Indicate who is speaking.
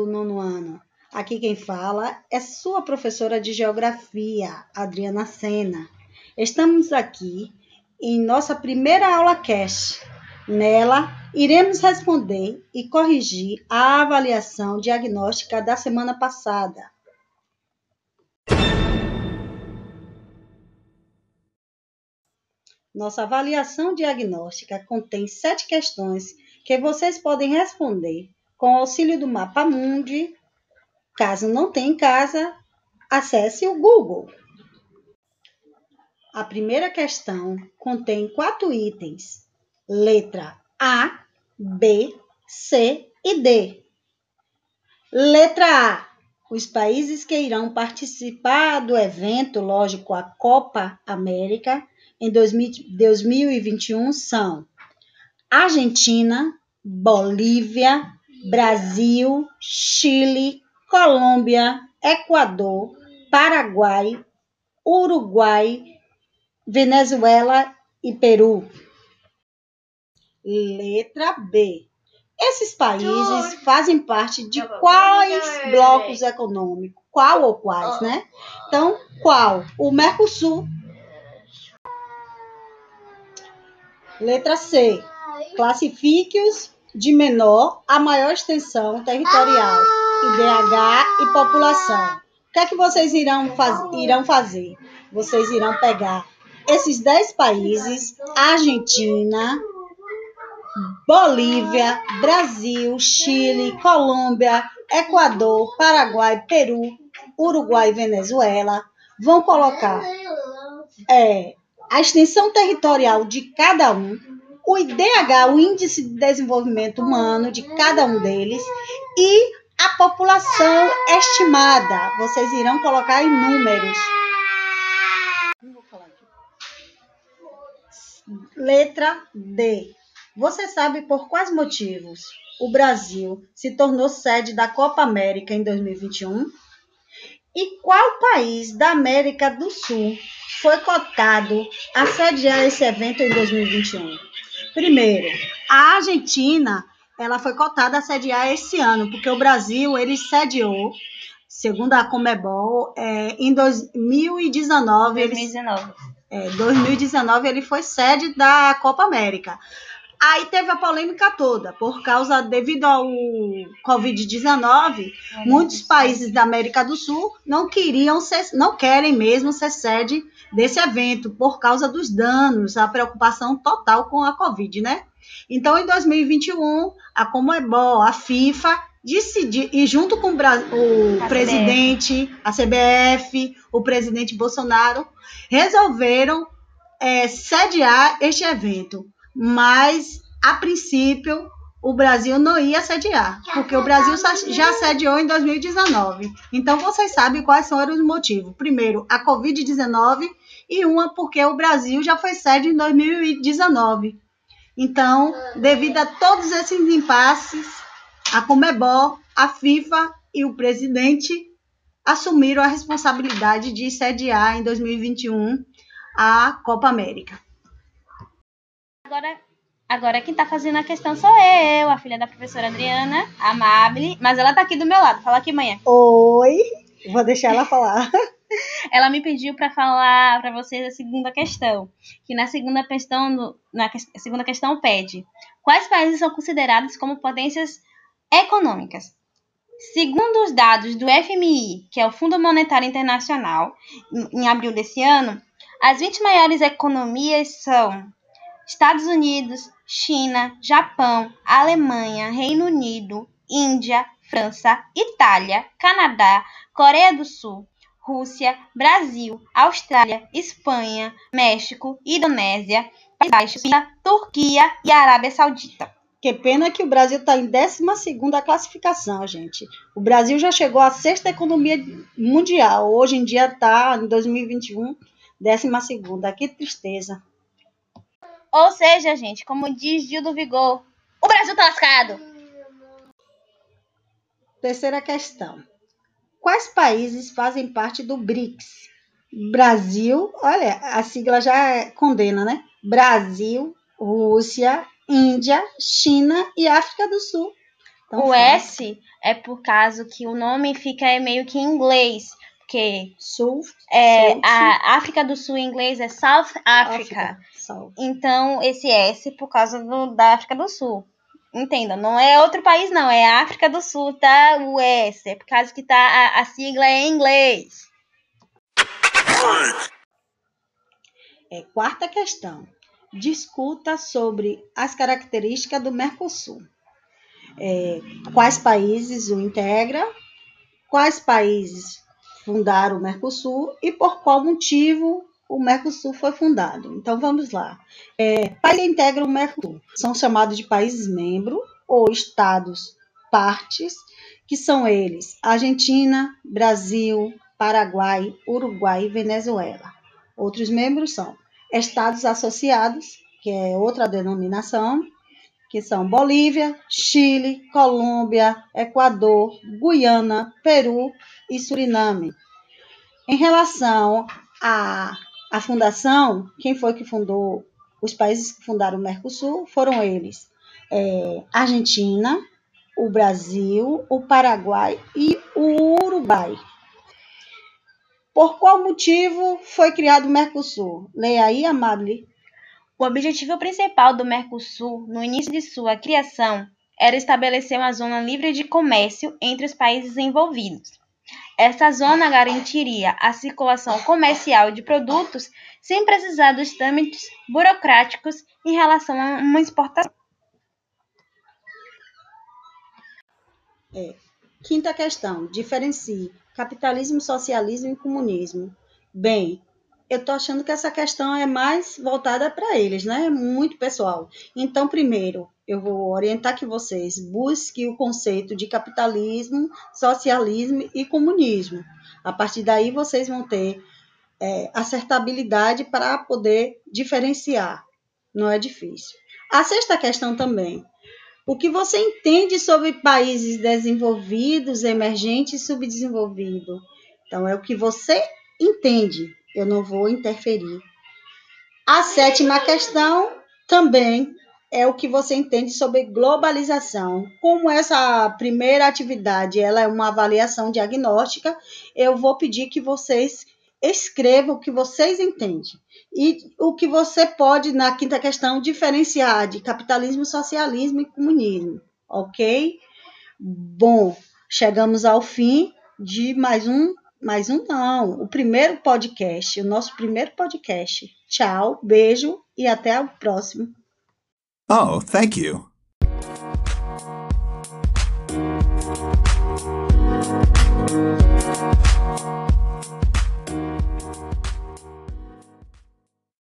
Speaker 1: do nono ano. Aqui quem fala é sua professora de Geografia, Adriana Sena. Estamos aqui em nossa primeira aula cast. Nela, iremos responder e corrigir a avaliação diagnóstica da semana passada. Nossa avaliação diagnóstica contém sete questões que vocês podem responder com auxílio do mapa mundi. Caso não tenha em casa, acesse o Google. A primeira questão contém quatro itens: letra A, B, C e D. Letra A: os países que irão participar do evento, lógico, a Copa América em 2021 são Argentina, Bolívia, Brasil, Chile, Colômbia, Equador, Paraguai, Uruguai, Venezuela e Peru. Letra B. Esses países fazem parte de quais blocos econômicos? Qual ou quais, né? Então, qual? O Mercosul. Letra C. Classifique-os de menor a maior extensão territorial, IDH e população. O que é que vocês irão, faz, irão fazer? Vocês irão pegar esses 10 países, Argentina, Bolívia, Brasil, Chile, Colômbia, Equador, Paraguai, Peru, Uruguai e Venezuela, vão colocar é, a extensão territorial de cada um, o IDH, o Índice de Desenvolvimento Humano de cada um deles, e a população estimada. Vocês irão colocar em números. Letra D. Você sabe por quais motivos o Brasil se tornou sede da Copa América em 2021? E qual país da América do Sul foi cotado a sediar esse evento em 2021? Primeiro, a Argentina, ela foi cotada a sediar esse ano, porque o Brasil, ele sediou, segundo a Comebol, é, em 2019.
Speaker 2: 2019.
Speaker 1: Ele, é, 2019 ele foi sede da Copa América. Aí teve a polêmica toda, por causa, devido ao Covid-19, é, muitos países da América do Sul não queriam ser, não querem mesmo ser sede desse evento, por causa dos danos, a preocupação total com a Covid, né? Então, em 2021, a Comebol, a FIFA, decidiu, e junto com o, o a presidente, CBF. a CBF, o presidente Bolsonaro, resolveram é, sediar este evento mas a princípio o Brasil não ia sediar, porque o Brasil já sediou em 2019. Então vocês sabem quais são os motivos. Primeiro, a Covid-19 e uma porque o Brasil já foi sede em 2019. Então, devido a todos esses impasses, a Comebol, a FIFA e o presidente assumiram a responsabilidade de sediar em 2021 a Copa América.
Speaker 2: Agora, agora quem tá fazendo a questão sou eu, a filha da professora Adriana, amable, mas ela tá aqui do meu lado. Fala aqui, manhã.
Speaker 1: Oi, vou deixar ela falar.
Speaker 2: ela me pediu para falar para vocês a segunda questão, que na segunda questão, na segunda questão pede: quais países são considerados como potências econômicas? Segundo os dados do FMI, que é o Fundo Monetário Internacional, em abril desse ano, as 20 maiores economias são Estados Unidos, China, Japão, Alemanha, Reino Unido, Índia, França, Itália, Canadá, Coreia do Sul, Rússia, Brasil, Austrália, Espanha, México, Indonésia, Países Baixos, Turquia e Arábia Saudita.
Speaker 1: Que pena que o Brasil está em 12 classificação, gente. O Brasil já chegou à sexta economia mundial. Hoje em dia está, em 2021, 12. Que tristeza.
Speaker 2: Ou seja, gente, como diz Gil do Vigor, o Brasil tá lascado.
Speaker 1: Terceira questão. Quais países fazem parte do BRICS? Brasil, olha, a sigla já condena, né? Brasil, Rússia, Índia, China e África do Sul.
Speaker 2: Tão o. S é por causa que o nome fica meio que em inglês. Porque
Speaker 1: Sul,
Speaker 2: é, a África do Sul em inglês é South Africa.
Speaker 1: South.
Speaker 2: Então, esse S por causa do, da África do Sul. Entenda, não é outro país, não, é África do Sul, tá? O S, é por causa que tá a, a sigla é em inglês.
Speaker 1: É, quarta questão. Discuta sobre as características do Mercosul. É, quais países o integram, quais países fundaram o Mercosul e por qual motivo o Mercosul foi fundado. Então vamos lá. É, países que integram o Mercosul são chamados de países membros ou estados partes, que são eles Argentina, Brasil, Paraguai, Uruguai e Venezuela. Outros membros são estados associados, que é outra denominação, que são Bolívia, Chile, Colômbia, Equador, Guiana, Peru e Suriname. Em relação à, à fundação, quem foi que fundou os países que fundaram o Mercosul foram eles: é, Argentina, o Brasil, o Paraguai e o Uruguai. Por qual motivo foi criado o Mercosul? Leia aí, Amable.
Speaker 2: O objetivo principal do Mercosul, no início de sua criação, era estabelecer uma zona livre de comércio entre os países envolvidos. Essa zona garantiria a circulação comercial de produtos sem precisar dos trâmites burocráticos em relação a uma exportação.
Speaker 1: É. Quinta questão: diferencie capitalismo, socialismo e comunismo. Bem, eu estou achando que essa questão é mais voltada para eles, né? Muito pessoal. Então, primeiro, eu vou orientar que vocês busquem o conceito de capitalismo, socialismo e comunismo. A partir daí, vocês vão ter é, acertabilidade para poder diferenciar. Não é difícil. A sexta questão também. O que você entende sobre países desenvolvidos, emergentes e subdesenvolvidos? Então, é o que você entende. Eu não vou interferir. A sétima questão também é o que você entende sobre globalização. Como essa primeira atividade ela é uma avaliação diagnóstica, eu vou pedir que vocês escrevam o que vocês entendem. E o que você pode, na quinta questão, diferenciar de capitalismo, socialismo e comunismo. Ok? Bom, chegamos ao fim de mais um, mais um não, o primeiro podcast, o nosso primeiro podcast. Tchau, beijo e até o próximo.
Speaker 3: Oh, thank you.